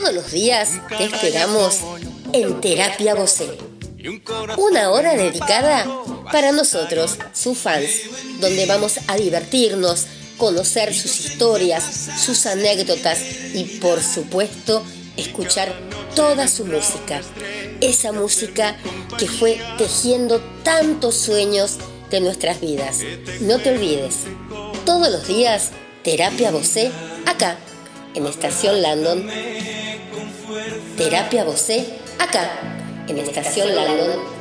Todos los días te esperamos en Terapia Vocé. Una hora dedicada para nosotros, sus fans, donde vamos a divertirnos, conocer sus historias, sus anécdotas y por supuesto escuchar toda su música. Esa música que fue tejiendo tantos sueños de nuestras vidas. No te olvides, todos los días, Terapia Vocé, acá, en Estación Landon. Terapia Vocé, acá, en Estación Landon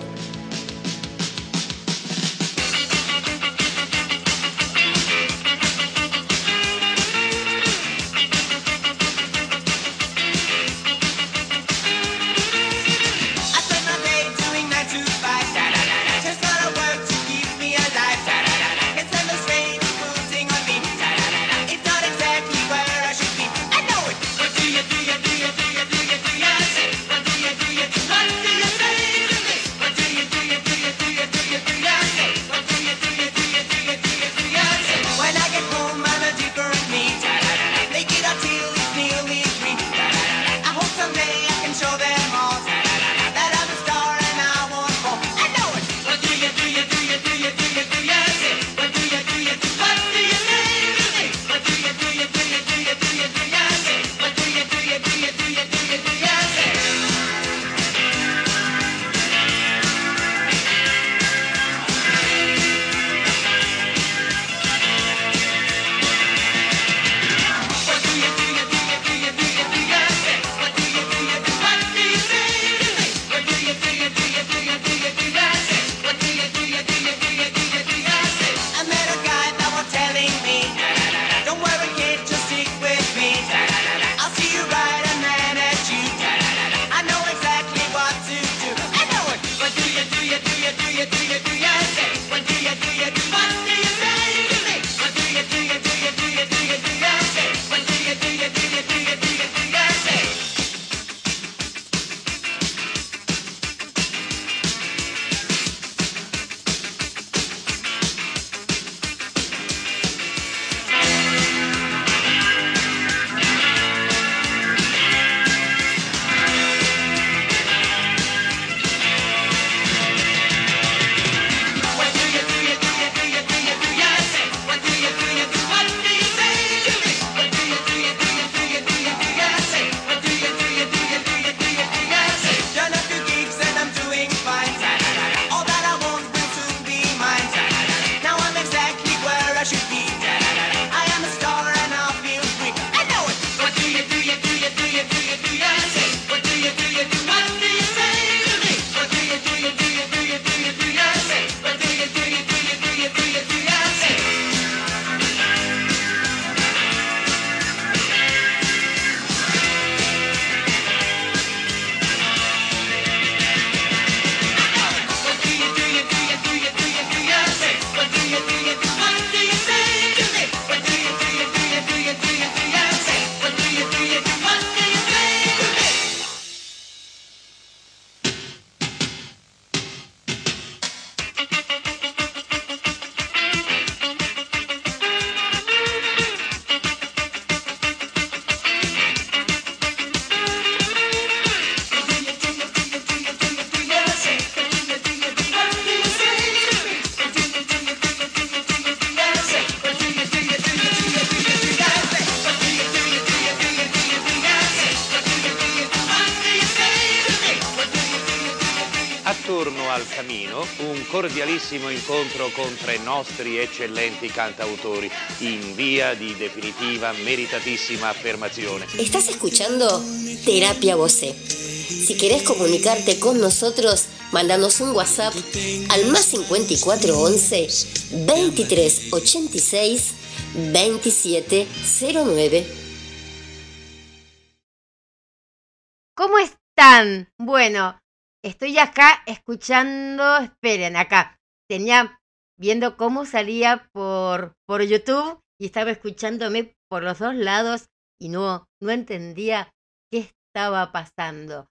cordialissimo incontro con tre nostri eccellenti cantautori in via di definitiva meritatissima affermazione. Estás escuchando Terapia Voce. Si querés comunicarte con nosotros, mándanos un WhatsApp al más 5411 2386 2709. ¿Cómo están? Bueno, estoy acá escuchando, esperen, acá, tenía viendo cómo salía por, por YouTube y estaba escuchándome por los dos lados y no, no entendía qué estaba pasando.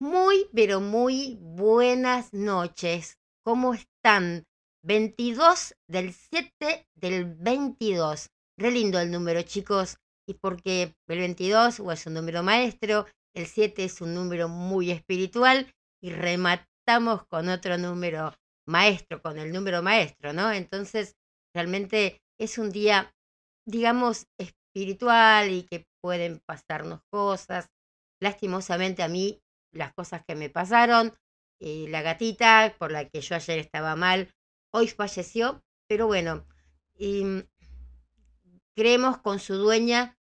Muy, pero muy buenas noches. ¿Cómo están? 22 del 7 del 22. Re lindo el número, chicos. Y porque el 22 o es un número maestro, el 7 es un número muy espiritual y rematamos con otro número maestro, con el número maestro, ¿no? Entonces, realmente es un día, digamos, espiritual y que pueden pasarnos cosas. Lastimosamente a mí, las cosas que me pasaron, eh, la gatita por la que yo ayer estaba mal, hoy falleció, pero bueno, mm, creemos con su dueña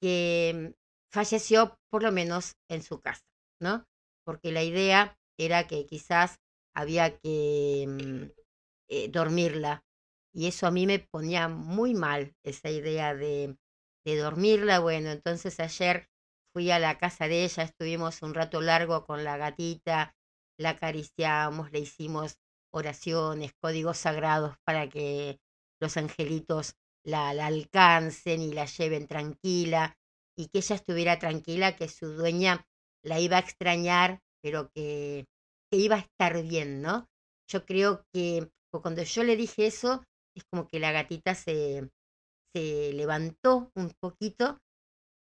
que falleció por lo menos en su casa, ¿no? Porque la idea era que quizás había que mm, eh, dormirla. Y eso a mí me ponía muy mal, esa idea de, de dormirla. Bueno, entonces ayer fui a la casa de ella, estuvimos un rato largo con la gatita, la acariciamos, le hicimos oraciones, códigos sagrados para que los angelitos la, la alcancen y la lleven tranquila y que ella estuviera tranquila, que su dueña la iba a extrañar, pero que, que iba a estar bien, ¿no? Yo creo que cuando yo le dije eso, es como que la gatita se, se levantó un poquito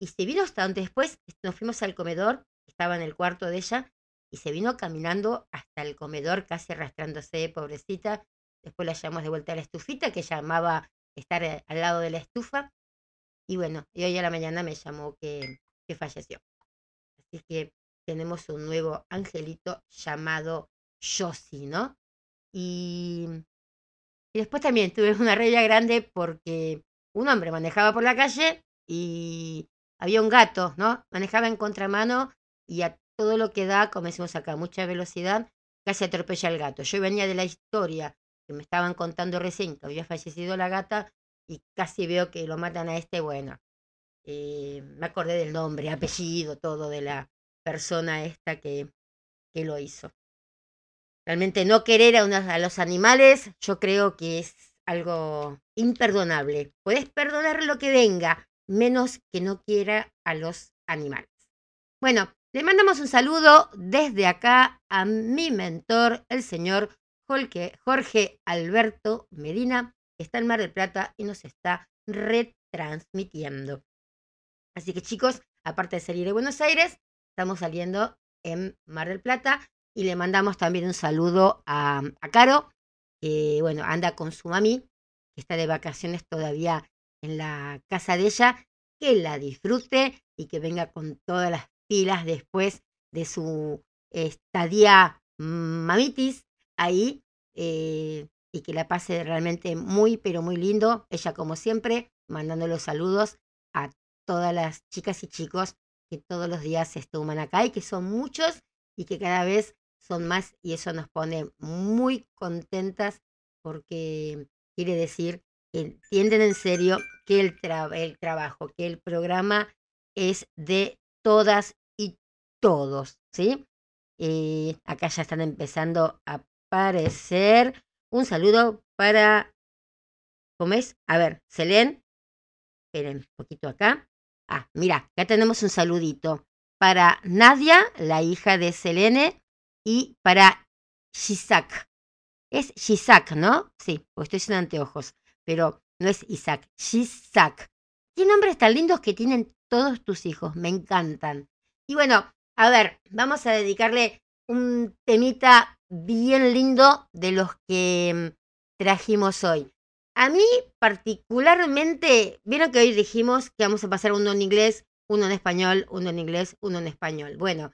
y se vino hasta donde después nos fuimos al comedor, estaba en el cuarto de ella, y se vino caminando hasta el comedor, casi arrastrándose, pobrecita. Después la llamamos de vuelta a la estufita, que llamaba estar eh, al lado de la estufa. Y bueno, y hoy a la mañana me llamó que, que falleció. Así que tenemos un nuevo angelito llamado Josie, ¿no? Y, y después también tuve una raya grande porque un hombre manejaba por la calle y había un gato, ¿no? Manejaba en contramano y a todo lo que da, como decimos acá, mucha velocidad, casi atropella al gato. Yo venía de la historia que me estaban contando recién que había fallecido la gata y casi veo que lo matan a este, bueno, eh, me acordé del nombre, apellido, todo de la persona esta que, que lo hizo. Realmente no querer a, a los animales, yo creo que es algo imperdonable. Puedes perdonar lo que venga, menos que no quiera a los animales. Bueno, le mandamos un saludo desde acá a mi mentor, el señor Jorge Alberto Medina, que está en Mar del Plata y nos está retransmitiendo. Así que chicos, aparte de salir de Buenos Aires, estamos saliendo en Mar del Plata y le mandamos también un saludo a, Caro, que bueno, anda con su mami, que está de vacaciones todavía en la casa de ella, que la disfrute y que venga con todas las pilas después de su estadía mamitis ahí eh, y que la pase realmente muy, pero muy lindo. Ella, como siempre, mandando los saludos a todas las chicas y chicos que todos los días se estuman acá y que son muchos y que cada vez son más y eso nos pone muy contentas porque quiere decir que entienden en serio que el, el trabajo, que el programa es de todas y todos, ¿sí? Eh, acá ya están empezando a aparecer. Un saludo para, ¿cómo es? A ver, Selén. Esperen un poquito acá. Ah, mira, acá tenemos un saludito para Nadia, la hija de Selene, y para Shisak. Es Shisak, ¿no? Sí, porque estoy sin anteojos, pero no es Isaac, Shisak. ¿Qué nombres tan lindos que tienen todos tus hijos? Me encantan. Y bueno, a ver, vamos a dedicarle un temita bien lindo de los que mm, trajimos hoy. A mí particularmente, vieron que hoy dijimos que vamos a pasar uno en inglés, uno en español, uno en inglés, uno en español. Bueno,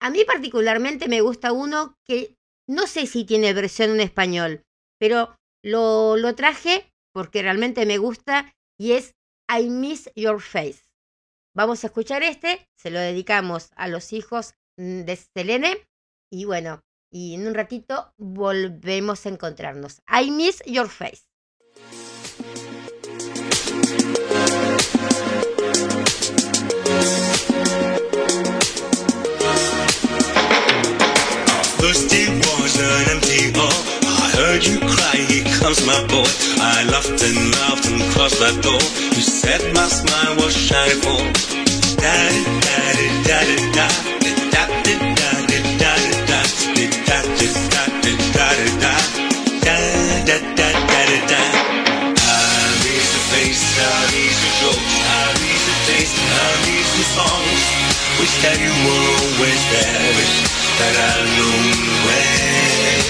a mí particularmente me gusta uno que no sé si tiene versión en español, pero lo, lo traje porque realmente me gusta y es I Miss Your Face. Vamos a escuchar este, se lo dedicamos a los hijos mm, de Selene y bueno, y en un ratito volvemos a encontrarnos. I miss your face. I heard you cry, here comes my boy. I laughed and laughed and crossed that door. You said my smile was shining for. Daddy, daddy, daddy, da songs. Wish that you were always there, wish that I knew where.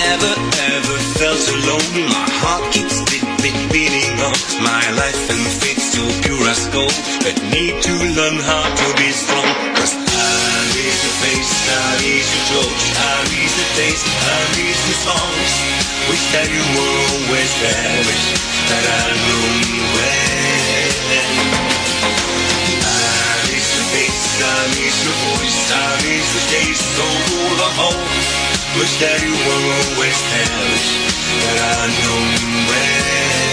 Never ever felt alone. My heart keeps beat, beat, beating on. My life and faith so pure as gold. But need to learn how to be strong. Cause I miss your face, I miss your jokes, I miss the taste, I miss the songs. Wish that you were always there. Wish that I knew when. Wish that you were always there. That I knew I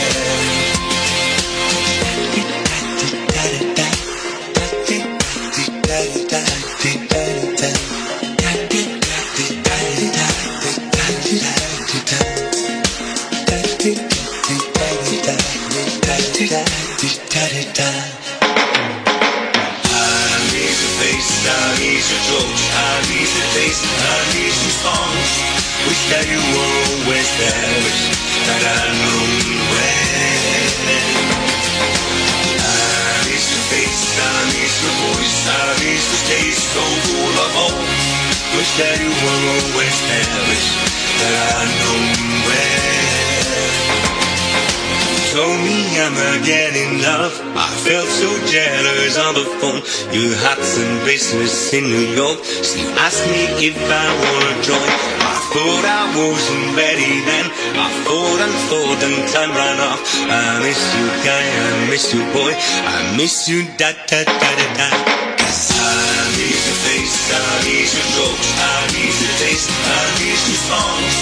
Again in love. I felt so jealous on the phone. You had some business in New York. She asked me if I wanna join. I thought I wasn't ready then. I thought and thought and time ran off. I miss you, guy. I miss you, boy. I miss you, da da da da da. I miss your face, I miss your jokes, I miss your taste, I miss your songs.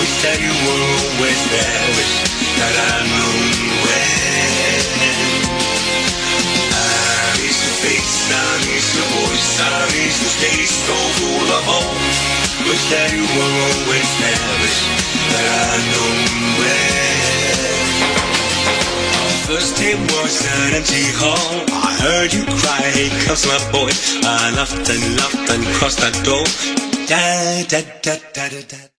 Wish that you were always there, that I knew when. I miss your face, I miss your voice, I miss the taste of all of home. Wish that you were always there, wish that I knew when. First it was an empty hall. I heard you cry, hey comes my boy. I laughed and laughed and crossed that door. Da, da, da, da, da, da.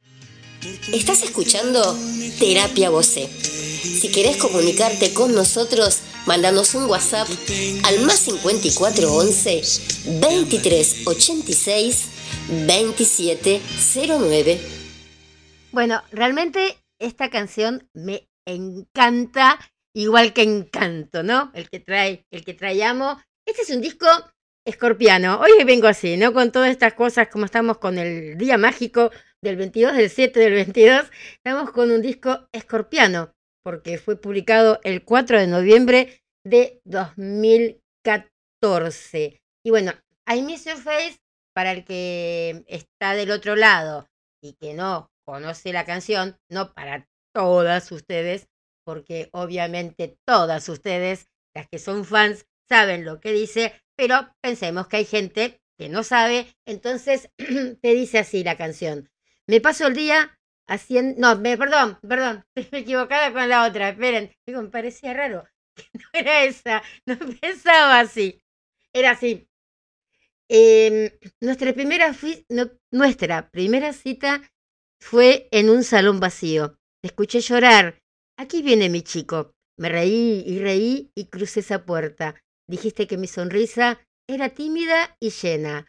Estás escuchando Terapia Voce. Si querés comunicarte con nosotros, mandanos un WhatsApp al más 5411 2386 2709. Bueno, realmente esta canción me encanta, igual que Encanto, ¿no? El que trae, el que trae. Este es un disco escorpiano. Hoy vengo así, ¿no? Con todas estas cosas, como estamos con el día mágico del 22, del 7 del 22, estamos con un disco escorpiano, porque fue publicado el 4 de noviembre de 2014. Y bueno, I Miss Your Face, para el que está del otro lado y que no conoce la canción, no para todas ustedes, porque obviamente todas ustedes, las que son fans, saben lo que dice, pero pensemos que hay gente que no sabe, entonces te dice así la canción. Me paso el día haciendo... No, me, perdón, perdón, estoy equivocada con la otra, esperen, digo, me parecía raro, no era esa, no pensaba así, era así. Eh, nuestra, primera nuestra primera cita fue en un salón vacío. Te escuché llorar. Aquí viene mi chico. Me reí y reí y crucé esa puerta. Dijiste que mi sonrisa era tímida y llena.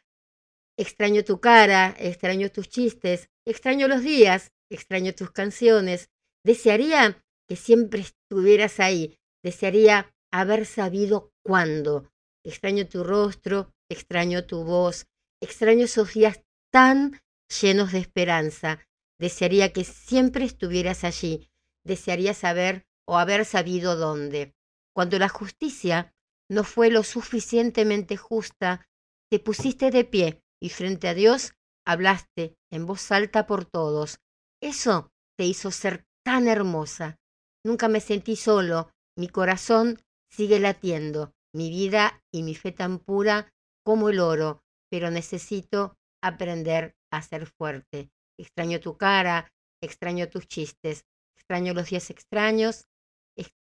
Extraño tu cara, extraño tus chistes, extraño los días, extraño tus canciones. Desearía que siempre estuvieras ahí. Desearía haber sabido cuándo. Extraño tu rostro, extraño tu voz, extraño esos días tan llenos de esperanza. Desearía que siempre estuvieras allí. Desearía saber o haber sabido dónde. Cuando la justicia no fue lo suficientemente justa, te pusiste de pie y frente a Dios hablaste en voz alta por todos. Eso te hizo ser tan hermosa. Nunca me sentí solo. Mi corazón sigue latiendo, mi vida y mi fe tan pura como el oro, pero necesito aprender a ser fuerte. Extraño tu cara, extraño tus chistes, extraño los días extraños,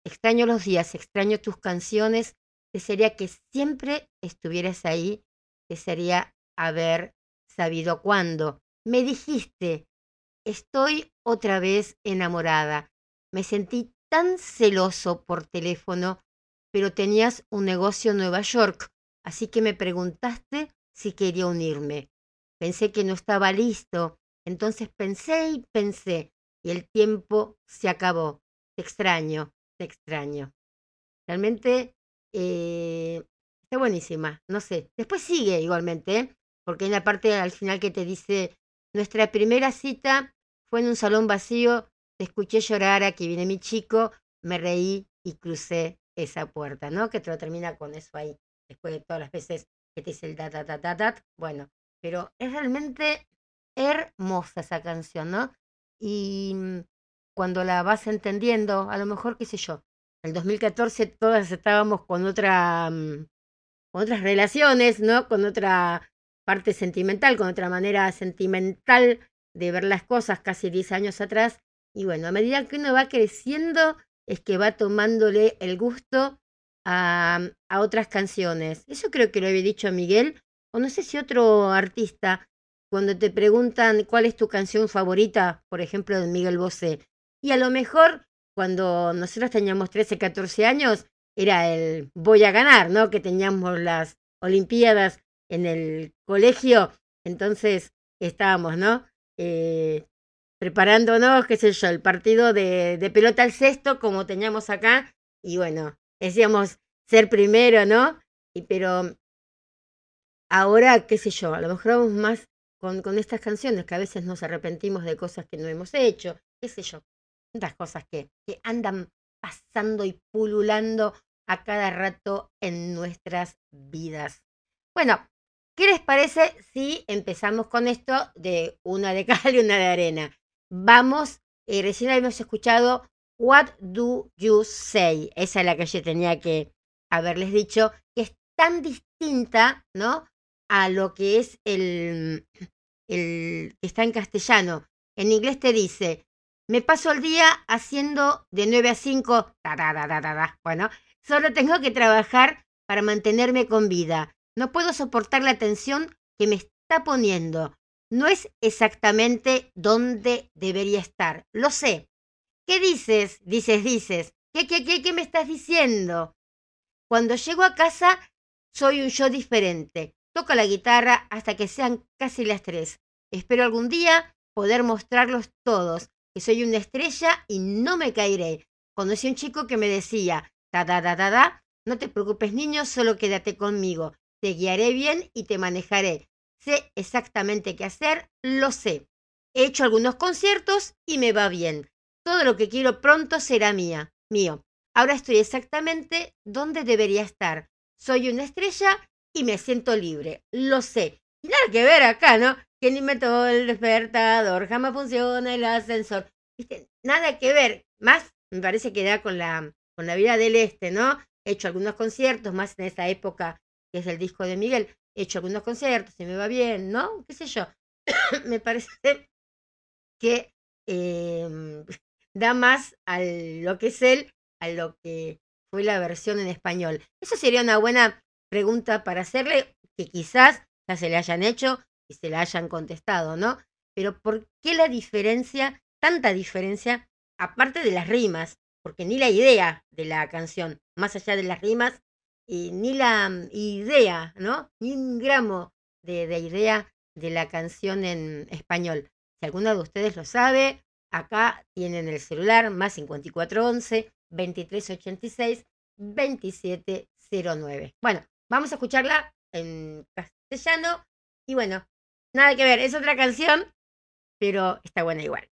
extraño los días, extraño tus canciones. Desearía que siempre estuvieras ahí, desearía haber sabido cuándo. Me dijiste, estoy otra vez enamorada. Me sentí tan celoso por teléfono, pero tenías un negocio en Nueva York, así que me preguntaste si quería unirme. Pensé que no estaba listo, entonces pensé y pensé, y el tiempo se acabó. Te extraño, te extraño. Realmente eh, está buenísima, no sé. Después sigue igualmente, ¿eh? Porque hay una parte al final que te dice, nuestra primera cita fue en un salón vacío, te escuché llorar, aquí viene mi chico, me reí y crucé esa puerta, ¿no? Que te lo termina con eso ahí, después de todas las veces que te dice el da, da, da, da, da. Bueno, pero es realmente hermosa esa canción, ¿no? Y mm, cuando la vas entendiendo, a lo mejor, qué sé yo, en el 2014 todas estábamos con otra, mm, con otras relaciones, ¿no? Con otra parte sentimental, con otra manera sentimental de ver las cosas casi 10 años atrás. Y bueno, a medida que uno va creciendo, es que va tomándole el gusto a, a otras canciones. Eso creo que lo había dicho Miguel, o no sé si otro artista, cuando te preguntan cuál es tu canción favorita, por ejemplo, de Miguel Bosé. Y a lo mejor cuando nosotros teníamos 13, 14 años, era el voy a ganar, ¿no? Que teníamos las Olimpiadas en el colegio, entonces estábamos, ¿no? Eh, preparándonos, qué sé yo, el partido de, de pelota al sexto, como teníamos acá, y bueno, decíamos ser primero, ¿no? Y pero ahora, qué sé yo, a lo mejor vamos más con, con estas canciones, que a veces nos arrepentimos de cosas que no hemos hecho, qué sé yo, tantas cosas que, que andan pasando y pululando a cada rato en nuestras vidas. Bueno, ¿qué les parece si empezamos con esto de una de cal y una de arena? Vamos, eh, recién habíamos escuchado What Do You Say? Esa es la que yo tenía que haberles dicho, que es tan distinta, ¿no? a lo que es el, el que está en castellano. En inglés te dice, me paso el día haciendo de 9 a 5, bueno, solo tengo que trabajar para mantenerme con vida. No puedo soportar la tensión que me está poniendo. No es exactamente donde debería estar. Lo sé. ¿Qué dices? Dices, dices. ¿Qué, qué, qué, qué me estás diciendo? Cuando llego a casa, soy un yo diferente. Toco la guitarra hasta que sean casi las tres. Espero algún día poder mostrarlos todos, que soy una estrella y no me caeré. Conocí a un chico que me decía, ta da da da da, no te preocupes niño, solo quédate conmigo. Te guiaré bien y te manejaré. Sé exactamente qué hacer, lo sé. He hecho algunos conciertos y me va bien. Todo lo que quiero pronto será mía, mío. Ahora estoy exactamente donde debería estar. Soy una estrella y me siento libre. Lo sé. Nada que ver acá, ¿no? Que ni meto el despertador, jamás funciona el ascensor. Nada que ver. Más me parece que da con la, con la vida del este, ¿no? He hecho algunos conciertos, más en esa época que es el disco de Miguel. He hecho algunos conciertos y me va bien, ¿no? ¿Qué sé yo? me parece que em, da más a lo que es él, a lo que fue la versión en español. Eso sería una buena pregunta para hacerle que quizás ya se le hayan hecho y se la hayan contestado, ¿no? Pero ¿por qué la diferencia, tanta diferencia, aparte de las rimas? Porque ni la idea de la canción, más allá de las rimas, y ni la mm, idea, ¿no? Ni un gramo de, de idea de la canción en español. Si alguno de ustedes lo sabe, acá tienen el celular más 5411 2386 2709. Bueno, Vamos a escucharla en castellano. Y bueno, nada que ver, es otra canción, pero está buena igual.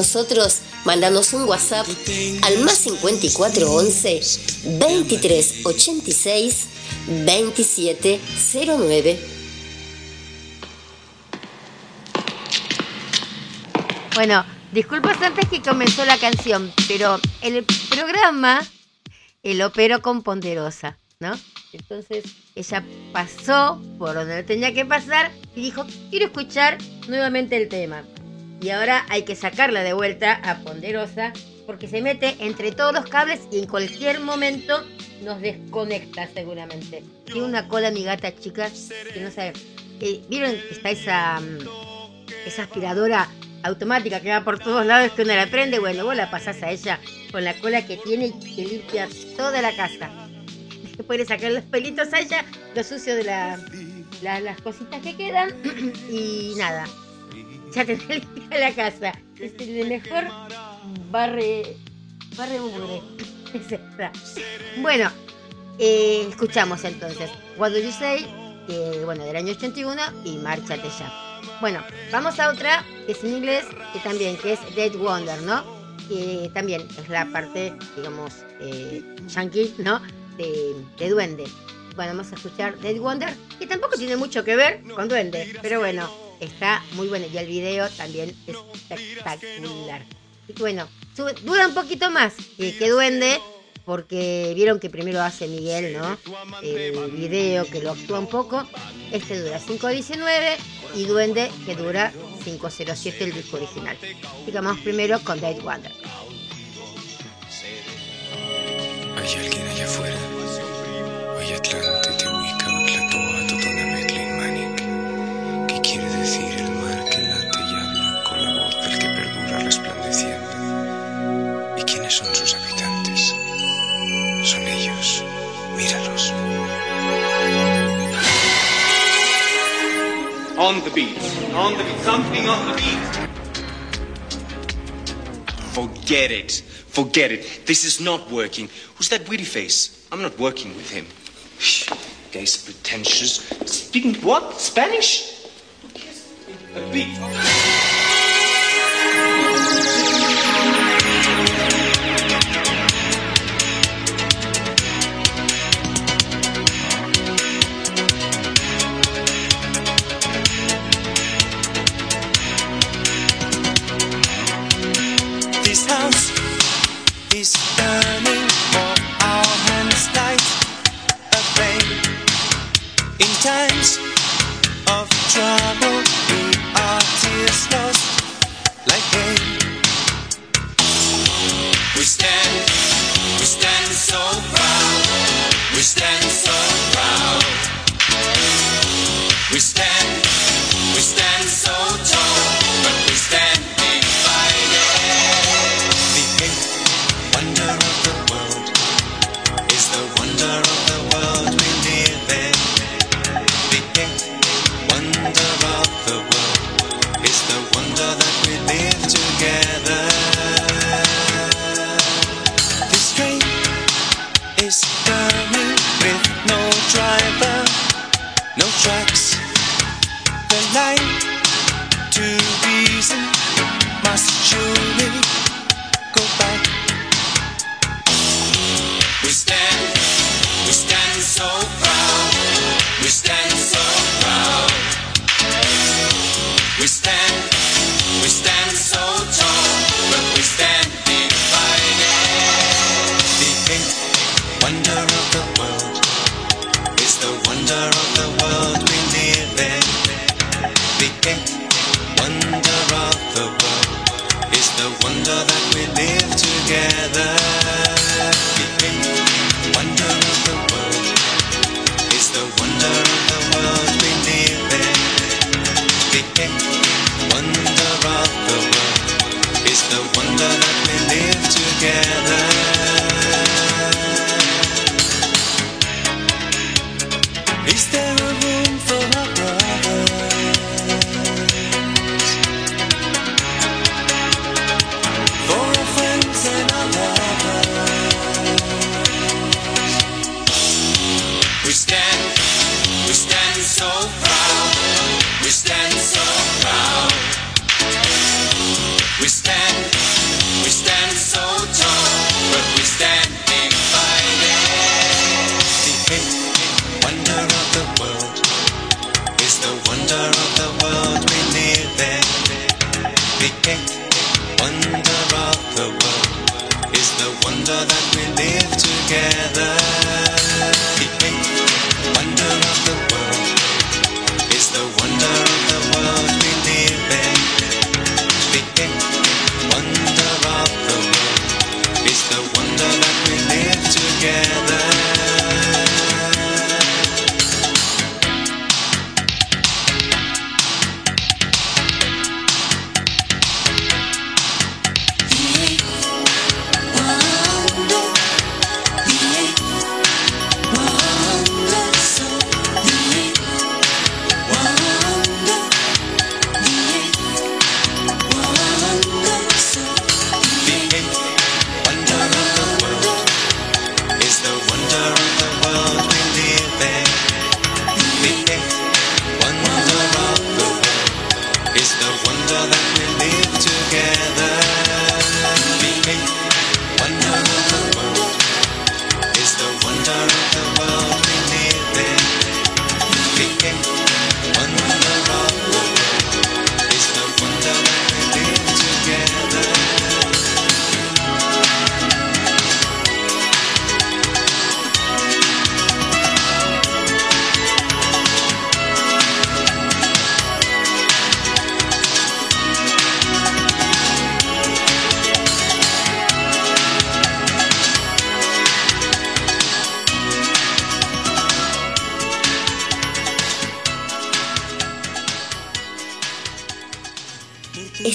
Nosotros, mándanos un WhatsApp al más 5411 2386 2709. Bueno, disculpas antes que comenzó la canción, pero el programa el opero con Ponderosa, ¿no? Entonces ella pasó por donde tenía que pasar y dijo, quiero escuchar nuevamente el tema. Y ahora hay que sacarla de vuelta a Ponderosa porque se mete entre todos los cables y en cualquier momento nos desconecta seguramente. Tiene una cola mi gata, chicas, que no sabe. ¿Vieron está esa, mm, esa aspiradora automática que va por todos lados que uno la prende? Bueno, vos la pasás a ella con la cola que tiene y que limpia toda la casa. Puede sacar los pelitos a ella, lo sucio de la, las cositas que quedan y nada. Ya tenés limpia la casa. Es el mejor barre, barre mugre. Bueno, eh, escuchamos entonces What Do You Say, que bueno, del año 81 y Márchate ya. Bueno, vamos a otra que es en inglés, que también, que es Dead Wonder, ¿no? Que también es la parte, digamos, eh, yankee, ¿no? De, de Duende. Bueno, vamos a escuchar Dead Wonder, que tampoco tiene mucho que ver con Duende, pero bueno, está muy bueno. Y el video también es espectacular. Y bueno, dura un poquito más que Duende, porque vieron que primero hace Miguel, ¿no? El video que lo actúa un poco. Este dura 5.19 y Duende que dura 5.07 el disco original. Digamos primero con Dead Wonder. Hay alguien allá afuera. Hoy Atlante On the beat. On the beat. Something on the beat. Forget it. Forget it. This is not working. Who's that witty face? I'm not working with him. Guy's pretentious. Speaking what? Spanish? A beat.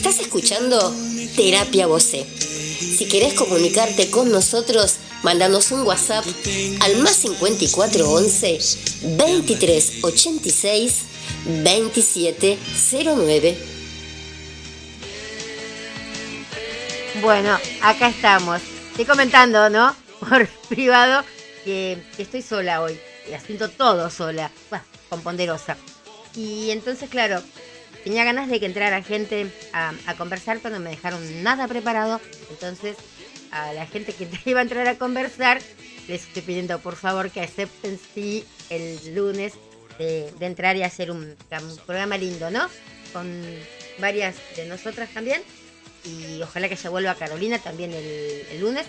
Estás escuchando Terapia Voce. Si querés comunicarte con nosotros, mandanos un WhatsApp al más 54 11 23 86 27 09. Bueno, acá estamos. Estoy comentando, ¿no? Por privado que, que estoy sola hoy. Y haciendo todo sola. Bueno, con ponderosa. Y entonces, claro, tenía ganas de que entrara gente a, a conversar, pero no me dejaron nada preparado. Entonces, a la gente que iba a entrar a conversar, les estoy pidiendo por favor que acepten sí el lunes de, entrar y hacer un, programa lindo, ¿no? Con varias de nosotras también y ojalá que se vuelva Carolina también el, el lunes.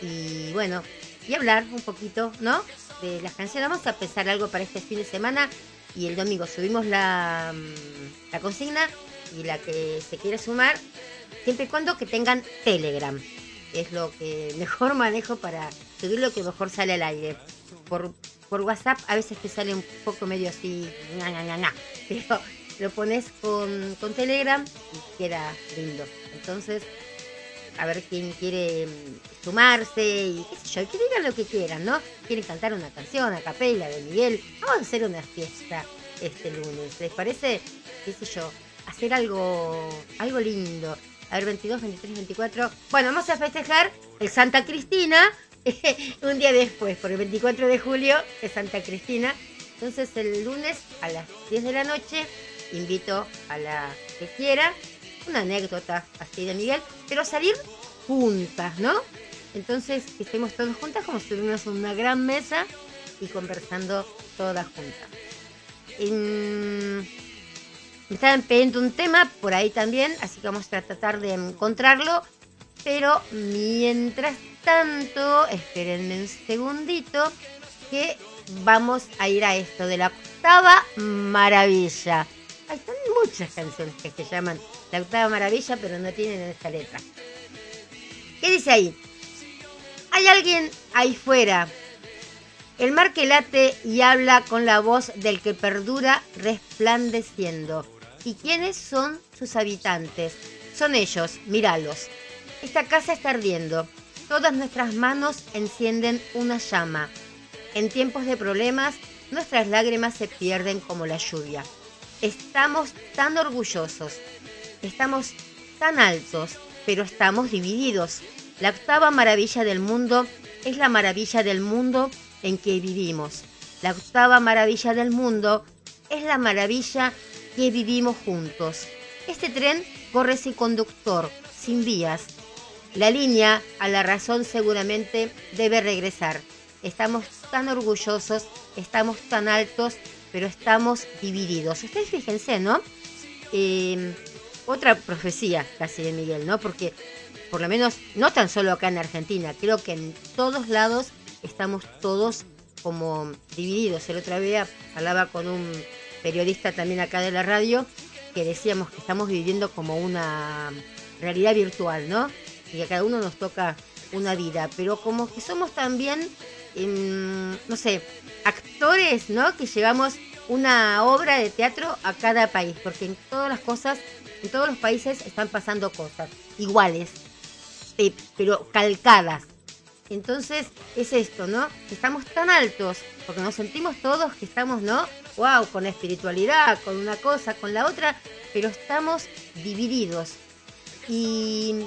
Y bueno, y hablar un poquito, ¿no? De las canciones. Vamos a pensar algo para este fin de semana y el domingo subimos la, mm, la consigna y la que se quiere sumar, siempre y cuando que tengan Telegram. Es lo que mejor manejo para subir lo que mejor sale al aire. Por, por WhatsApp a veces te sale un poco medio así, ña, ña, ña. pero lo pones con, con Telegram y queda lindo. Entonces, a ver quién quiere mm, sumarse y qué sé yo, que digan lo que quieran, ¿no? Quieren cantar una canción a capela de Miguel, vamos a hacer una fiesta este lunes. ¿Les parece? qué sé yo, hacer algo, algo lindo. A ver, 22, 23, 24. Bueno, vamos a festejar el Santa Cristina un día después, porque el 24 de julio es Santa Cristina. Entonces el lunes a las 10 de la noche invito a la que quiera una anécdota así de Miguel, pero salir juntas, ¿no? Entonces que estemos todas juntas como si estuviéramos en una gran mesa y conversando todas juntas. En- Me estaban pidiendo un tema por ahí también, así que vamos a tratar de encontrarlo. Pero mientras tanto, espérenme un segundito, que vamos a ir a esto de la octava maravilla. Hay están muchas canciones que se llaman la octava maravilla, pero no tienen esta letra. ¿Qué dice ahí? Hay alguien ahí fuera. El mar que late y habla con la voz del que perdura resplandeciendo. ¿Y quiénes son sus habitantes? Son ellos, míralos. Esta casa está ardiendo. Todas nuestras manos encienden una llama. En tiempos de problemas, nuestras lágrimas se pierden como la lluvia. Estamos tan orgullosos, estamos tan altos, pero estamos divididos. La octava maravilla del mundo es la maravilla del mundo en que vivimos. La octava maravilla del mundo es la maravilla que vivimos juntos. Este tren corre sin conductor, sin vías. La línea a la razón seguramente debe regresar. Estamos tan orgullosos, estamos tan altos, pero estamos divididos. Ustedes fíjense, ¿no? Eh, otra profecía casi de Miguel, ¿no? Porque por lo menos no tan solo acá en Argentina, creo que en todos lados estamos todos como divididos. El otro día hablaba con un periodista también acá de la radio que decíamos que estamos viviendo como una realidad virtual, ¿no? Y a cada uno nos toca una vida, pero como que somos también, em, no sé, actores, ¿no? Que llevamos una obra de teatro a cada país, porque en todas las cosas, en todos los países están pasando cosas iguales, eh, pero calcadas. Entonces es esto, ¿no? Estamos tan altos, porque nos sentimos todos que estamos, ¿no? Wow, con la espiritualidad, con una cosa, con la otra, pero estamos divididos. Y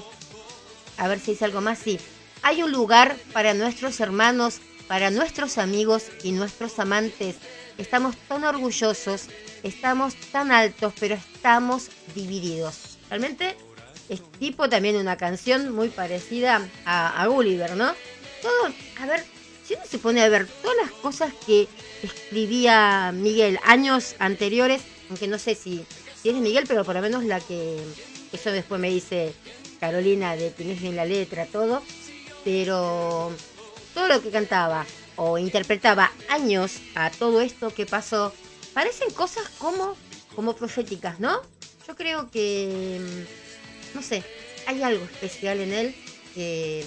a ver si dice algo más, sí. Hay un lugar para nuestros hermanos, para nuestros amigos y nuestros amantes. Estamos tan orgullosos, estamos tan altos, pero estamos divididos. Realmente es tipo también una canción muy parecida a, a Gulliver, ¿no? Todo, a ver, si uno se pone a ver todas las cosas que escribía Miguel años anteriores, aunque no sé si, si es de Miguel, pero por lo menos la que eso después me dice Carolina de Tienes en la letra, todo, pero todo lo que cantaba o interpretaba años a todo esto que pasó, parecen cosas como, como proféticas, ¿no? Yo creo que, no sé, hay algo especial en él que,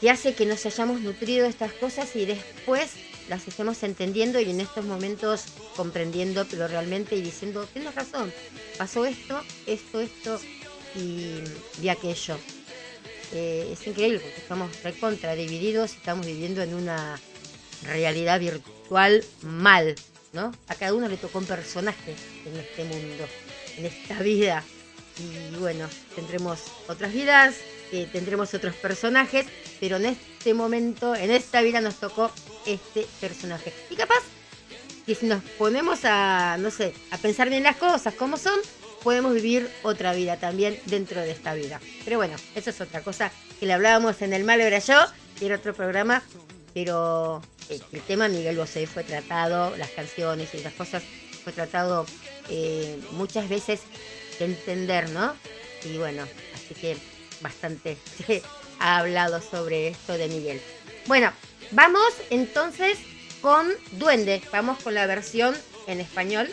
que hace que nos hayamos nutrido de estas cosas y después las estemos entendiendo y en estos momentos comprendiendo, pero realmente y diciendo, tienes razón, pasó esto, esto, esto y, y aquello. Eh, es increíble porque estamos recontra divididos estamos viviendo en una realidad virtual mal, ¿no? A cada uno le tocó un personaje en este mundo, en esta vida. Y bueno, tendremos otras vidas, eh, tendremos otros personajes, pero en este momento, en esta vida nos tocó este personaje. Y capaz que si nos ponemos a, no sé, a pensar bien las cosas como son, podemos vivir otra vida también dentro de esta vida. Pero bueno, eso es otra cosa que le hablábamos en El Malo Era Yo, que era otro programa, pero el, el tema Miguel Bosé fue tratado, las canciones y las cosas fue tratado eh, muchas veces de entender, ¿no? Y bueno, así que bastante se ha hablado sobre esto de Miguel. Bueno, vamos entonces con Duende, vamos con la versión en español.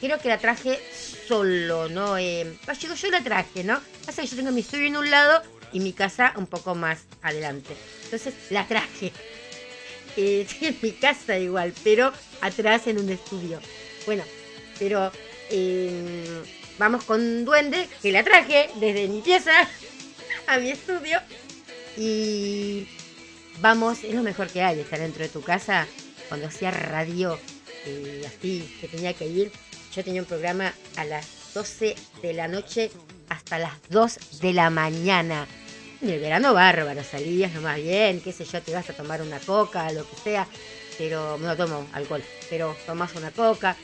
Creo que la traje solo, ¿no? Eh, yo, yo la traje, ¿no? Pasa que yo tengo mi estudio en un lado y mi casa un poco más adelante. Entonces la traje. Eh, en mi casa igual, pero atrás en un estudio. Bueno, pero eh, vamos con Duende, que la traje desde mi pieza a mi estudio. Y vamos, es lo mejor que hay, estar dentro de tu casa. Cuando hacía radio, eh, así, que tenía que ir, yo tenía un programa a las 12 de la noche hasta las 2 de la mañana. En el verano bárbaro, salías nomás bien, qué sé yo, te vas a tomar una coca, lo que sea, pero no tomo alcohol, pero tomás una coca,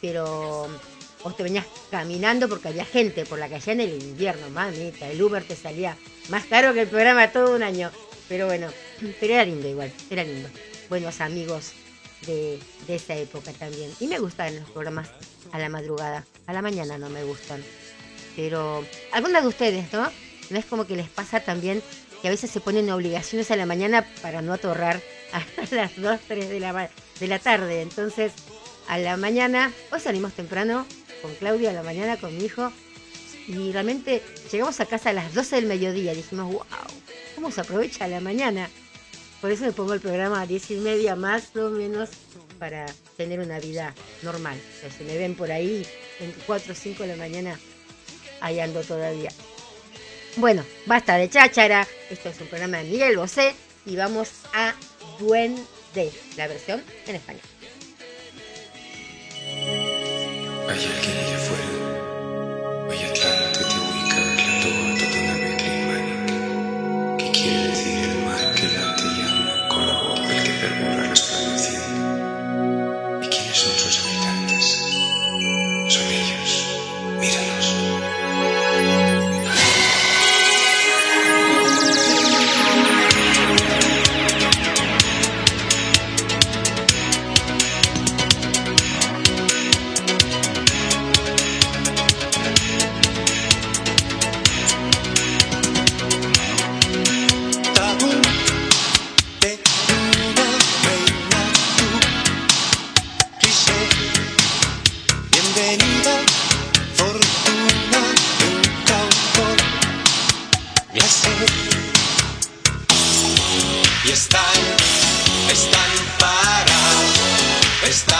pero vos te venías caminando porque había gente por la calle en el invierno, mamita, el Uber te salía más caro que el programa todo un año, pero bueno, pero era lindo igual, era lindo. Buenos amigos de, esa época también. Y me gustan los programas a la madrugada, a la mañana no me gustan. Pero algunas de ustedes, ¿no? No es como que les pasa también que a veces se ponen obligaciones a la mañana para no atorrar a las 2, 3 de la, de la tarde. Entonces, a la mañana, hoy salimos temprano con Claudia a la mañana, con mi hijo, y realmente llegamos a casa a las 12 del mediodía. Dijimos, wow, ¿cómo se aprovecha la mañana? Por eso me pongo el programa a 10 y media más o menos para tener una vida normal. O sea, si me ven por ahí, en 4 o 5 de la mañana, ahí ando todavía. Bueno, basta de cháchara. Esto es un programa de Miguel Bosé y vamos a Duende, la versión en español. Hay alguien allá afuera. Hay Están, están parados, están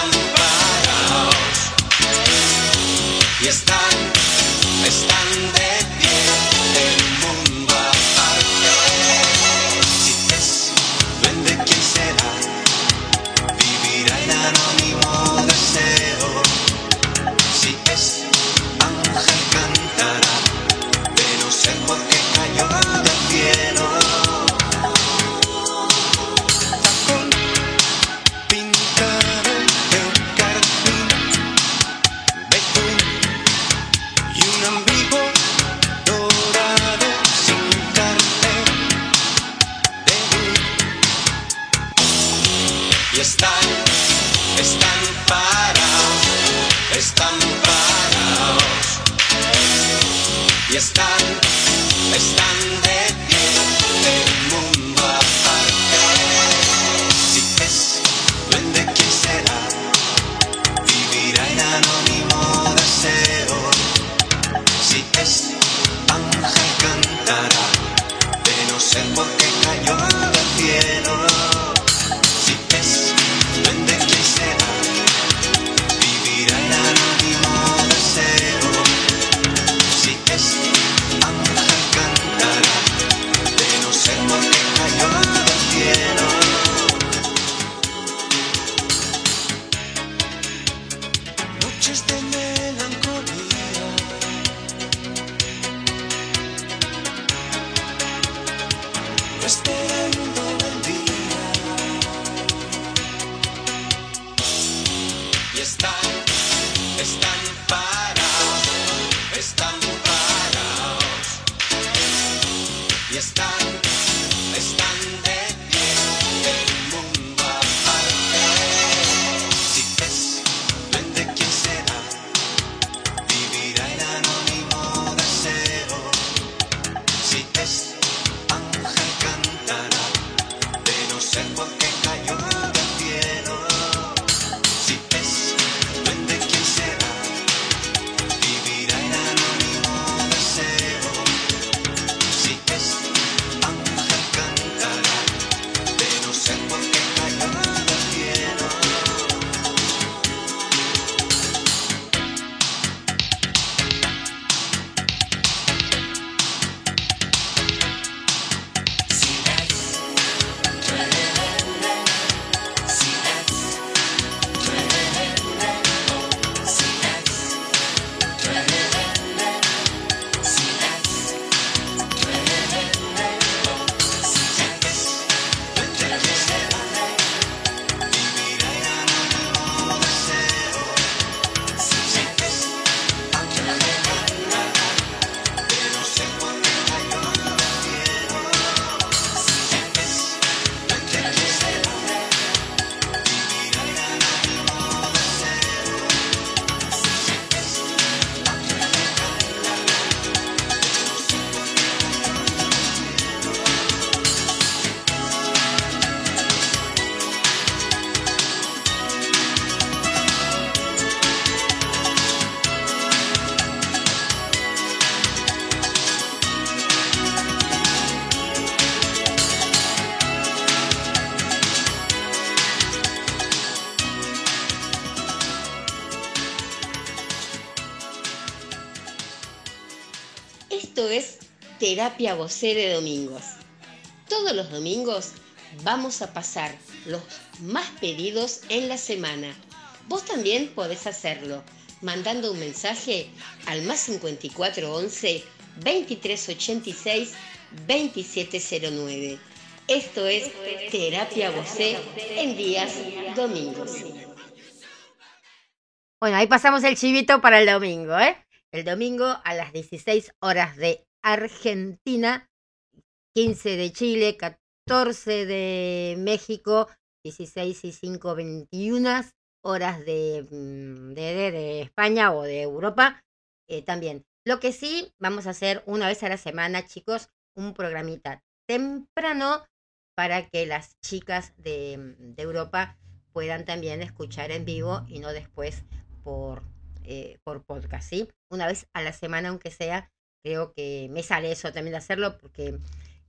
Terapia Vocé de Domingos. Todos los domingos vamos a pasar los más pedidos en la semana. Vos también podés hacerlo mandando un mensaje al más 5411 2386 2709. Esto es Terapia Vocé en días domingos. Bueno, ahí pasamos el chivito para el domingo, ¿eh? El domingo a las 16 horas de Argentina, 15 de Chile, 14 de México, 16 y 5, 21 horas de, mm, de, de- de España o de Europa eh, también. Lo que sí, vamos a hacer una vez a la semana, chicos, un programita temprano para que las chicas de, mm, de Europa puedan también escuchar en vivo y no después por, eh, por podcast, ¿sí? Una vez a la semana, aunque sea, creo que me sale eso también de hacerlo porque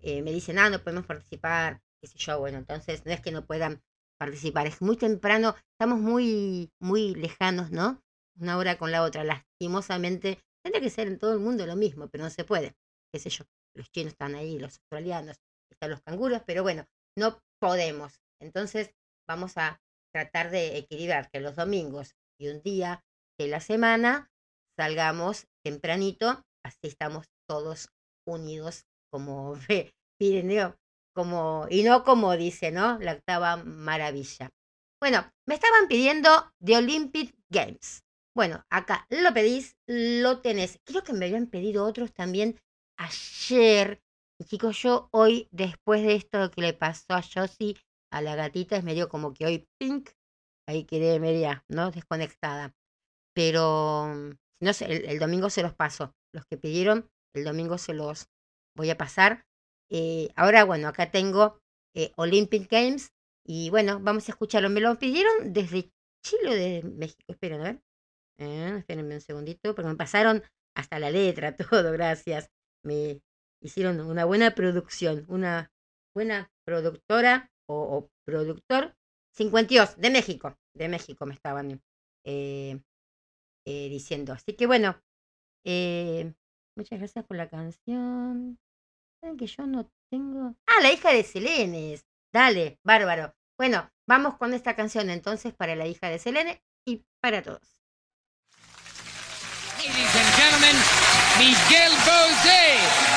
eh, me dicen, ah, no podemos participar, qué sé yo, bueno, entonces no es que no puedan participar, es muy temprano, estamos muy, muy lejanos, ¿no? Una hora con la otra, lastimosamente, tendría que ser en todo el mundo lo mismo, pero no se puede, qué sé yo, los chinos están ahí, los australianos, están los canguros, pero bueno, no podemos. Entonces vamos a tratar de equilibrar que los domingos y un día de la semana salgamos tempranito, así estamos todos unidos como Pirineo, como, y no como dice, ¿no? La octava maravilla. Bueno, me estaban pidiendo The Olympic Games. Bueno, acá lo pedís, lo tenés. Creo que me habían pedido otros también ayer. Y chicos, yo hoy, después de esto que le pasó a Josie, a la gatita, es medio como que hoy pink, ahí quedé media, ¿no? Desconectada. Pero, no sé, el, el domingo se los paso. Los que pidieron, el domingo se los voy a pasar. Eh, ahora, bueno, acá tengo eh, Olympic Games y bueno, vamos a escucharlo. Me lo pidieron desde Chile o de México. Esperen, a ver. Eh, espérenme un segundito, porque me pasaron hasta la letra, todo, gracias. Me hicieron una buena producción, una buena productora o, o productor. 52, de México, de México me estaban diciendo. Así que bueno, eh, muchas gracias por la canción. ¿Saben que yo no tengo? Ah, la hija de Selene. Dale, bárbaro. Bueno, vamos con esta canción entonces para la hija de Selene y para todos. Ladies and gentlemen, Miguel Bosé.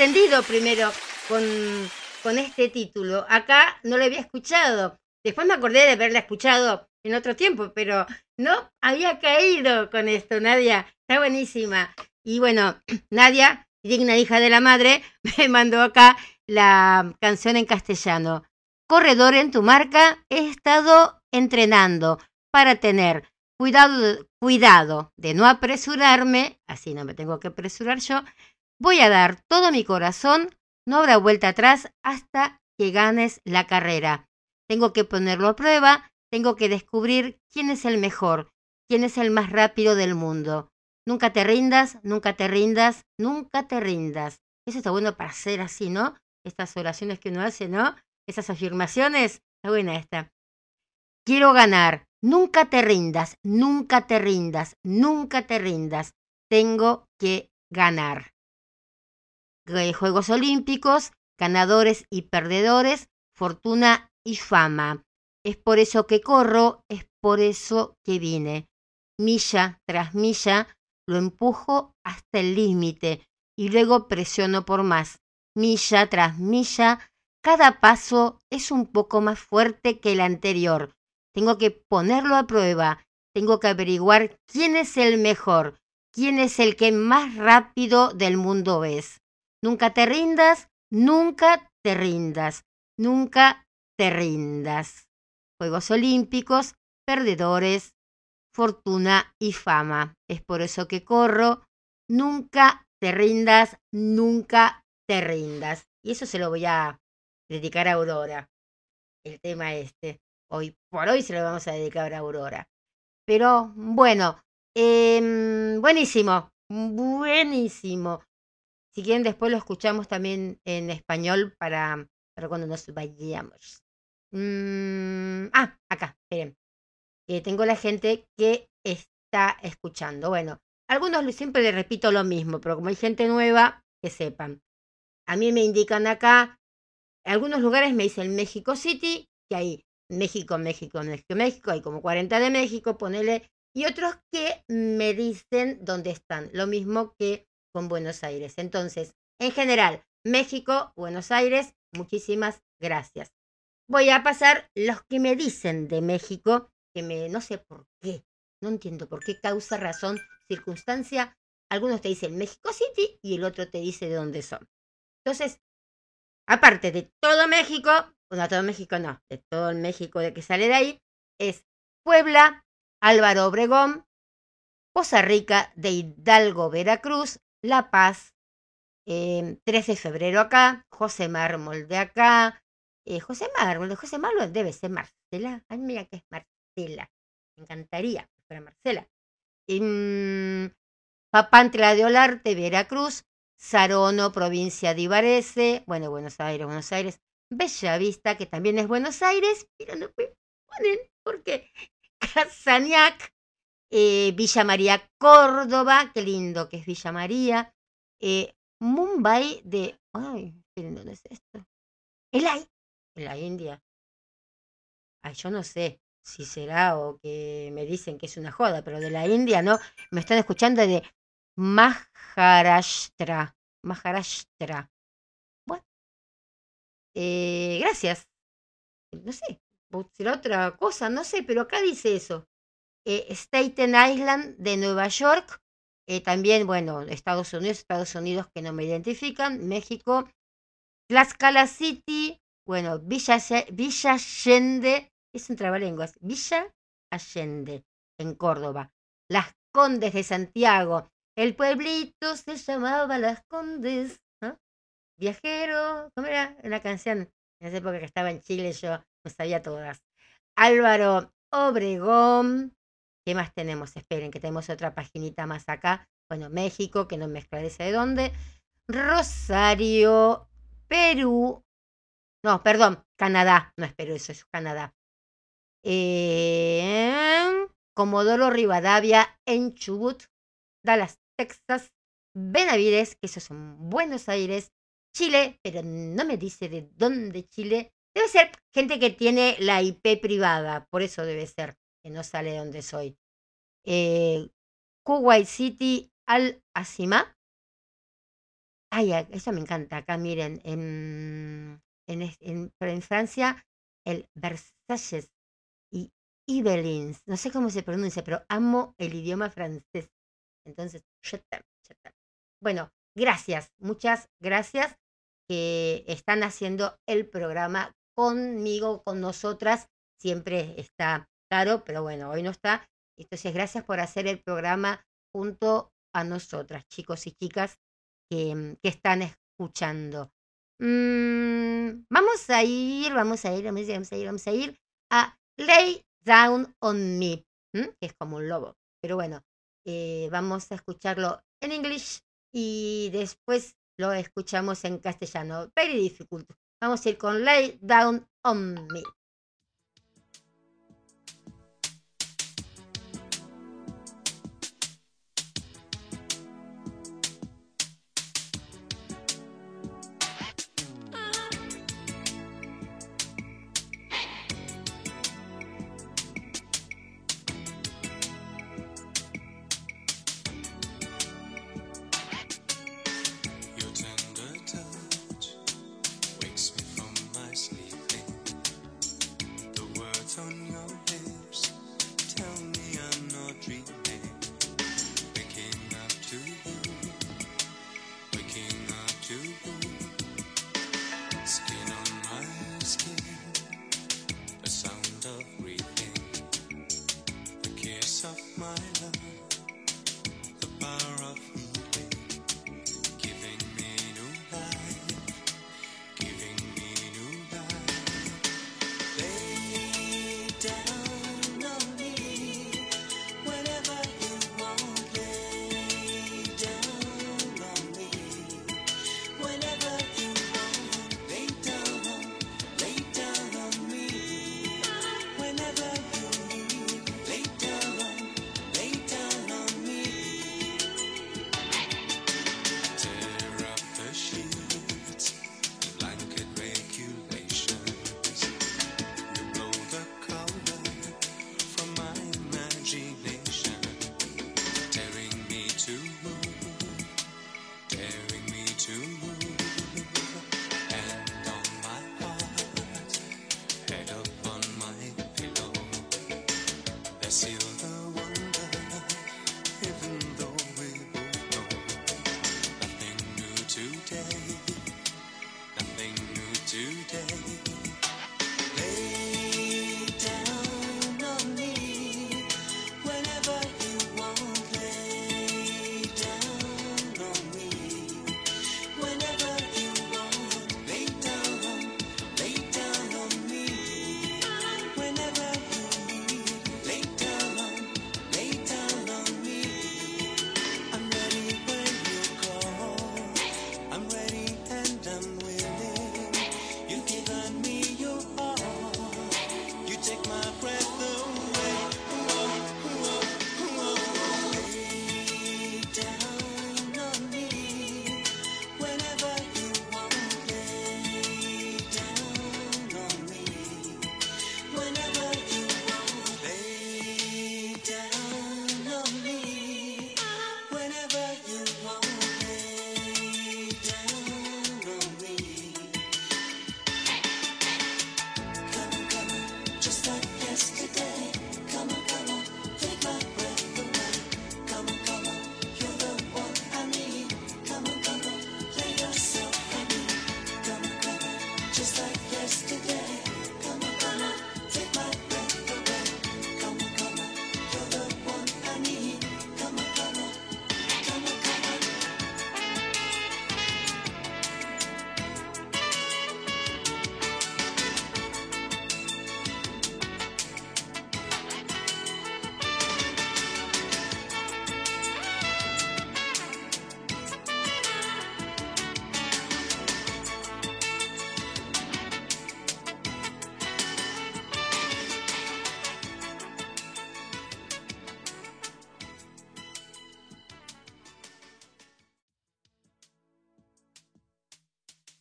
Entendido primero con, con este título. Acá no lo había escuchado. Después me acordé de haberla escuchado en otro tiempo, pero no había caído con esto, Nadia. Está buenísima. Y bueno, Nadia, digna hija de la madre, me mandó acá la canción en castellano. Corredor en tu marca, he estado entrenando para tener cuidado, cuidado de no apresurarme, así no me tengo que apresurar yo. Voy a dar todo mi corazón, no habrá vuelta atrás hasta que ganes la carrera. Tengo que ponerlo a prueba, tengo que descubrir quién es el mejor, quién es el más rápido del mundo. Nunca te rindas, nunca te rindas, nunca te rindas. Eso está bueno para hacer así, ¿no? Estas oraciones que uno hace, ¿no? Esas afirmaciones. Está buena esta. Quiero ganar. Nunca te rindas, nunca te rindas, nunca te rindas. Tengo que ganar. Juegos Olímpicos, ganadores y perdedores, fortuna y fama. Es por eso que corro, es por eso que vine. Milla tras milla, lo empujo hasta el límite y luego presiono por más. Milla tras milla, cada paso es un poco más fuerte que el anterior. Tengo que ponerlo a prueba, tengo que averiguar quién es el mejor, quién es el que más rápido del mundo ves. Nunca te rindas, nunca te rindas, nunca te rindas. Juegos Olímpicos, perdedores, fortuna y fama. Es por eso que corro. Nunca te rindas, nunca te rindas. Y eso se lo voy a dedicar a Aurora. El tema este. Hoy por hoy se lo vamos a dedicar a Aurora. Pero bueno, eh, buenísimo, buenísimo. Si quieren después lo escuchamos también en español para, para cuando nos vayamos. Mm, ah, acá, esperen. Eh, tengo la gente que está escuchando. Bueno, algunos siempre les repito lo mismo, pero como hay gente nueva, que sepan. A mí me indican acá, algunos lugares me dicen México City, que hay México, México, México, México, hay como 40 de México, ponele, y otros que me dicen dónde están, lo mismo que con Buenos Aires. Entonces, en general, México, Buenos Aires, muchísimas gracias. Voy a pasar los que me dicen de México, que me, no sé por qué, no entiendo por qué causa, razón, circunstancia. Algunos te dicen México City y el otro te dice de dónde son. Entonces, aparte de todo México, bueno, todo México no, de todo el México de que sale de ahí, es Puebla, Álvaro Obregón, Poza Rica de Hidalgo, Veracruz, La Paz, 13 em, de febrero acá, José Mármol de acá, eh, José Mármol, José Mármol debe ser Marcela. Ay, mira que es Marcela. Me encantaría fuera Marcela. Mm, Papantla de Olarte, Veracruz. Sarono, provincia de Ibarese. Bueno, Buenos Aires, Buenos Aires. Bella Vista, que también es Buenos Aires, pero no me ponen porque Casaniac, eh, Villa María Córdoba, qué lindo que es Villa María. Eh, Mumbai de. Ay, ¿dónde es esto? El, en la India. Ay, yo no sé si será o que me dicen que es una joda, pero de la India no. Me están escuchando de Maharashtra. Maharashtra. Bueno. Eh, gracias. No sé. ¿Será otra cosa? No sé, pero acá dice eso. Eh, Staten Island de Nueva York. Eh, también, bueno, Estados Unidos, Estados Unidos que no me identifican. México. Tlaxcala City, bueno, Villa, Villa Allende, es un trabalenguas, Villa Allende, en Córdoba. Las Condes de Santiago, el pueblito se llamaba Las Condes. Viajero, ¿cómo era? Una canción, en esa época que estaba en Chile yo no sabía todas. Álvaro Obregón, ¿qué más tenemos? Esperen, que tenemos otra paginita más acá. Bueno, México, que no me esclarece de dónde. Rosario, Perú, no, perdón, Canadá. No es Perú, eso es Canadá. Eh, Comodoro Rivadavia en Chubut, Dallas, Texas, Benavides, que esos son Buenos Aires, Chile, pero no me dice de dónde Chile. Debe ser gente que tiene la IP privada, por eso debe ser, que no sale de donde soy. Eh, Kuwait City, Al Asima. Ay, eso me encanta. Acá miren, en en, en, en Francia el Versalles y Ibelins. No sé cómo se pronuncia, pero amo el idioma francés. Entonces. Bueno, gracias, muchas gracias que están haciendo el programa conmigo, con nosotras. Siempre está Caro, pero bueno, hoy no está. Entonces, gracias por hacer el programa junto a nosotras, chicos y chicas que, están escuchando. Mm, vamos a ir, vamos a ir, vamos a ir, vamos a ir, vamos a ir a Lay Down on Me, que es como un lobo. Pero bueno, eh, vamos a escucharlo en inglés y después lo escuchamos en castellano. Very difficult. Vamos a ir con Lay Down on Me.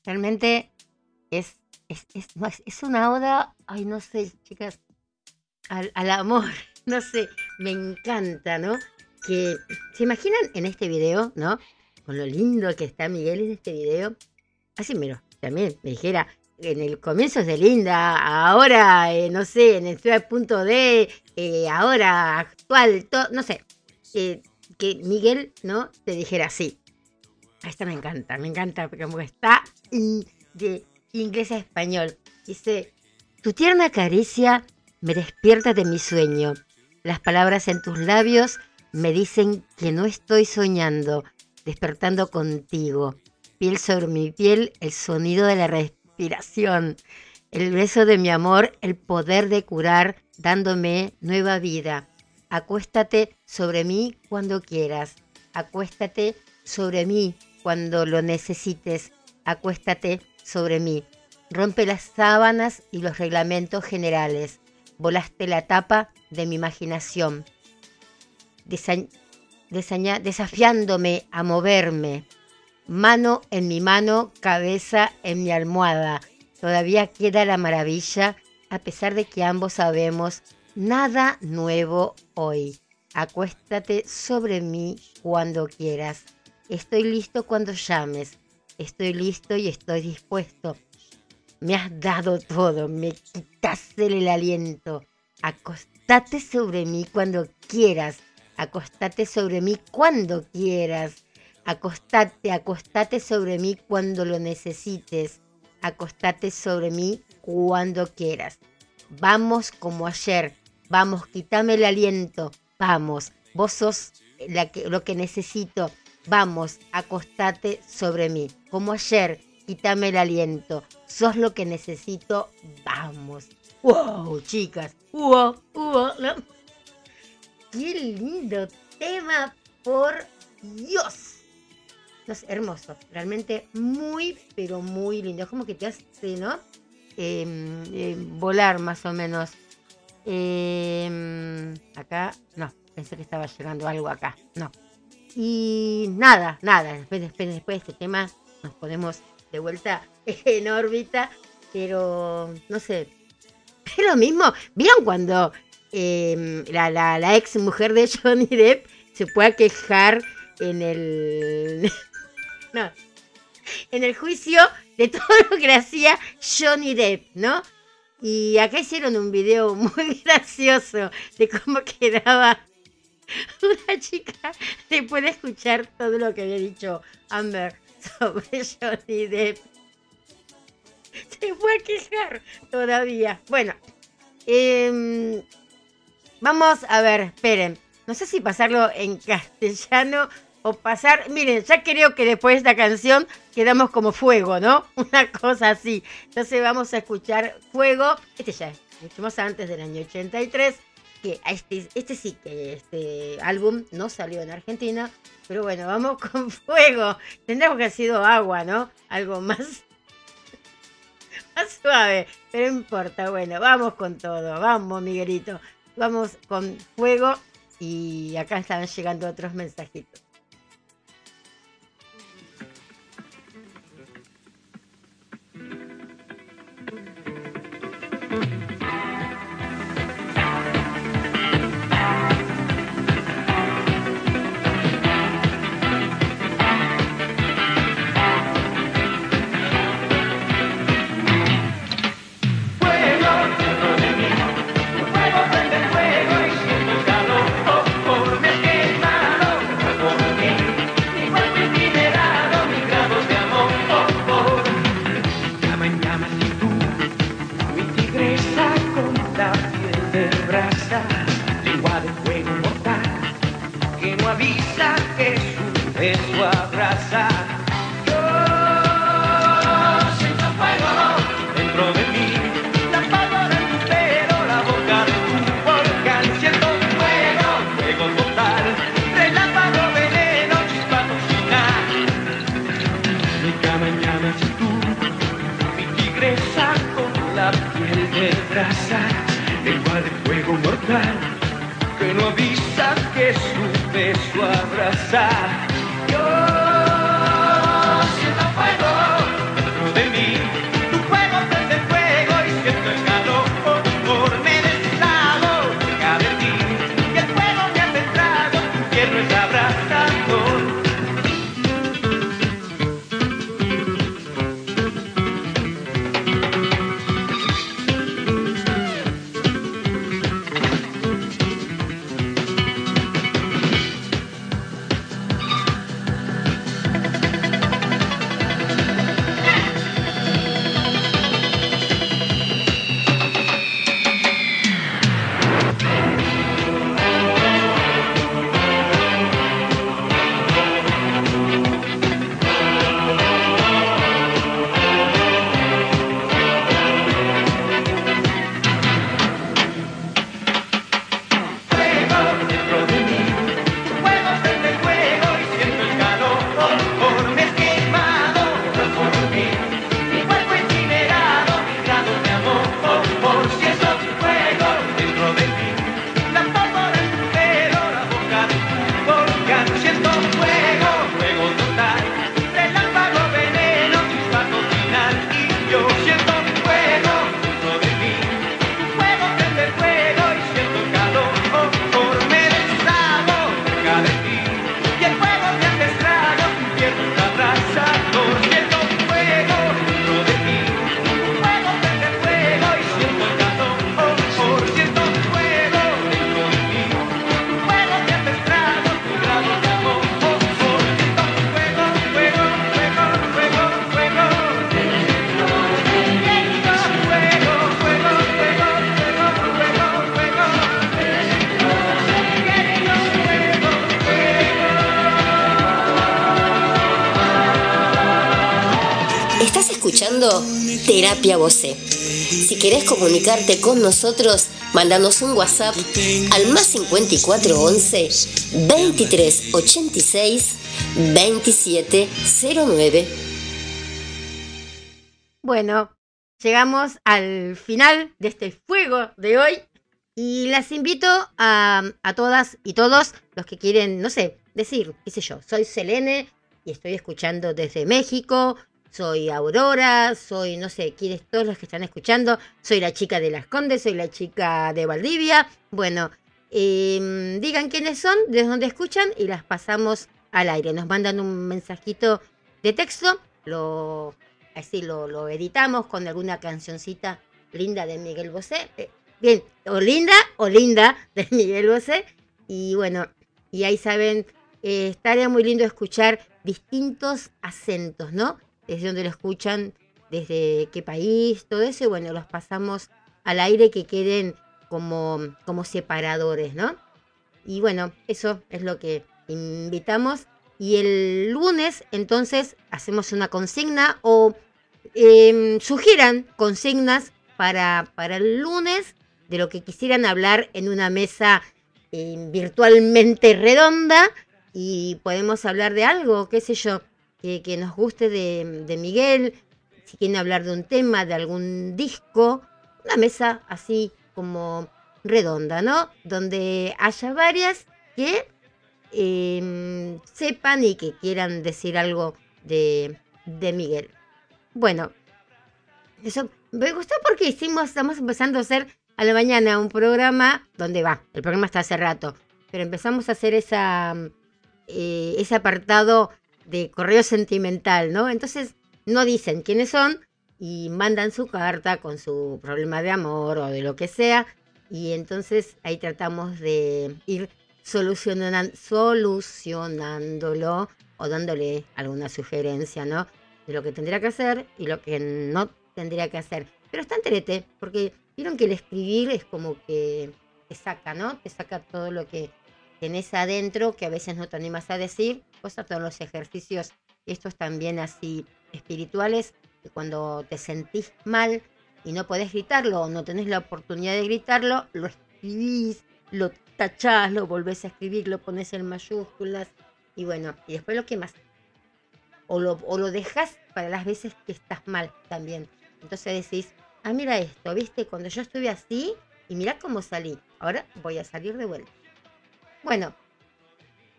Realmente es, es, es, es- una oda, ay, no sé, chicas, al, al amor, no sé, me encanta, ¿no? Que se imaginan en este video, ¿no? Con lo lindo que está Miguel en este video. Así, mira, también me dijera, en el comienzo es de linda, ahora, eh, no sé, en el punto D, eh, ahora actual, no sé, eh, que Miguel, ¿no? Te dijera así. Esta me encanta, me encanta, porque como está de inglés a español. Dice, tu tierna caricia me despierta de mi sueño. Las palabras en tus labios me dicen que no estoy soñando, despertando contigo. Piel sobre mi piel, el sonido de la respiración. El beso de mi amor, el poder de curar, dándome nueva vida. Acuéstate sobre mí cuando quieras. Acuéstate sobre mí cuando lo necesites. Acuéstate sobre mí. Rompe las sábanas y los reglamentos generales. Volaste la tapa de mi imaginación. Desafiándome a moverme. Mano en mi mano, cabeza en mi almohada. Todavía queda la maravilla, a pesar de que ambos sabemos nada nuevo hoy. Acuéstate sobre mí cuando quieras. Estoy listo cuando llames. Estoy listo y estoy dispuesto. Me has dado todo, me quitaste el aliento. Acostate sobre mí cuando quieras. Acostate sobre mí cuando quieras. Acostate, acostate sobre mí cuando lo necesites. Acostate sobre mí cuando quieras. Vamos como ayer. Vamos, quítame el aliento. Vamos, vos sos lo que necesito. Vamos, acostate sobre mí. Como ayer, quítame el aliento. Sos lo que necesito. Vamos. ¡Wow, chicas! ¡Wow! ¡Wow! ¿no? ¡Qué lindo tema! Por Dios. Sé, hermoso. Realmente muy, pero muy lindo. Es como que te hace, ¿no? Em, em, volar más o menos. Em, acá, no. Pensé que estaba llegando algo acá. No. Y nada, nada. Después, después, después de este tema nos ponemos de vuelta en órbita. Pero, no sé. Es lo mismo. ¿Vieron cuando em, la, la, la ex mujer de Johnny Depp se puede quejar en el. no. En el juicio de todo lo que hacía Johnny Depp, ¿no? Y acá hicieron un video muy gracioso de cómo quedaba una chica después de escuchar todo lo que había dicho Amber sobre Johnny Depp. Se fue a quejar todavía. Bueno, em, vamos a ver, esperen. No sé si pasarlo en castellano o pasar. Miren, ya creo que después de esta canción quedamos como fuego, ¿no? Una cosa así. Entonces vamos a escuchar Fuego. Este ya es mucho más antes del año 83. Que este, este sí que este álbum no salió en Argentina. Pero bueno, vamos con Fuego. Tendríamos que haber sido agua, ¿no? Algo más más suave, pero no importa. Bueno, vamos con todo. Vamos, Miguelito. Vamos con fuego. Y acá están llegando otros mensajitos. Su beso abraza. Yo siento fuego dentro de mí, la palabra en tu pelo, la boca de tu volcán, siento fuego, fuego total, relámpago, veneno, chispa cocina. En llamas y tú, mi tigresa con la piel de brasa, lengua de fuego mortal, que no avisa que su beso Terapia Voce. Si querés comunicarte con nosotros, mandanos un WhatsApp al más 5411 2386 2709. Bueno, llegamos al final de este fuego de hoy y las invito a, a todas y todos los que quieren, no sé, decir, qué yo, soy Selene y estoy escuchando desde México, soy Aurora, soy, no sé, quiénes todos los que están escuchando, soy la chica de Las Condes, soy la chica de Valdivia, bueno, em, digan quiénes son, de dónde escuchan y las pasamos al aire, nos mandan un mensajito de texto, lo, así lo, lo editamos con alguna cancioncita linda de Miguel Bosé, eh, bien, o linda o linda de Miguel Bosé, y bueno, y ahí saben eh, estaría muy lindo escuchar distintos acentos, ¿no? Desde donde lo escuchan, desde qué país, todo eso, y bueno, los pasamos al aire que queden como, como separadores, ¿no? Y bueno, eso es lo que invitamos. Y el lunes, entonces, hacemos una consigna o em, sugieran consignas para, para el lunes de lo que quisieran hablar en una mesa em, virtualmente redonda y podemos hablar de algo, qué sé yo, que, nos guste de, Miguel, si quieren hablar de un tema, de algún disco, una mesa así como redonda, ¿no? Donde haya varias que eh, sepan y que quieran decir algo de, de Miguel. Bueno, eso me gustó porque hicimos, estamos empezando a hacer a la mañana un programa donde va, el programa está hace rato, pero empezamos a hacer esa eh, ese apartado de correo sentimental, ¿no? Entonces no dicen quiénes son y mandan su carta con su problema de amor o de lo que sea y entonces ahí tratamos de ir solucionando, solucionándolo o dándole alguna sugerencia, ¿no? De lo que tendría que hacer y lo que no tendría que hacer. Pero está entrete, porque vieron que el escribir es como que te saca, ¿no? Te saca todo lo que tenés adentro que a veces no te animas a decir, cosa todos los ejercicios, estos también así espirituales, que cuando te sentís mal y no podés gritarlo o no tenés la oportunidad de gritarlo, lo escribís, lo tachás, lo volvés a escribir, lo pones en mayúsculas y bueno, y después lo quemas. O lo, o lo dejas para las veces que estás mal también. Entonces decís, ah, mira esto, viste, cuando yo estuve así y mira cómo salí, ahora voy a salir de vuelta. Bueno,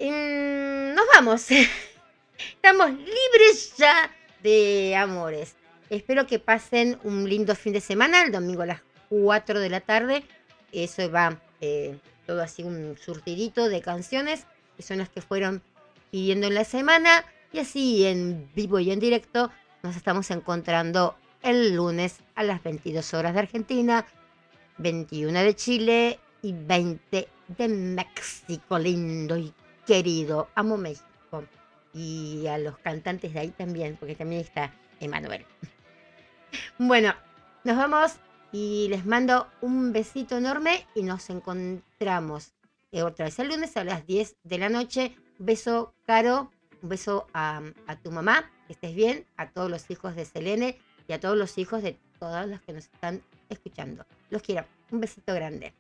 nos vamos. Estamos libres ya de amores. Espero que pasen un lindo fin de semana, el domingo a las 4 de la tarde. Eso va eh, todo así un surtidito de canciones, que son las que fueron pidiendo en la semana. Y así en vivo y en directo nos estamos encontrando el lunes a las 22 horas de Argentina, 21 de Chile y 20 de México, lindo y querido. Amo México. Y a los cantantes de ahí también, porque también está Emanuel. Bueno, nos vamos y les mando un besito enorme y nos encontramos otra vez el lunes a las 10 de la noche. Beso, Caro. Un beso a, a tu mamá, que estés bien, a todos los hijos de Selene y a todos los hijos de todas las que nos están escuchando. Los quiero. Un besito grande.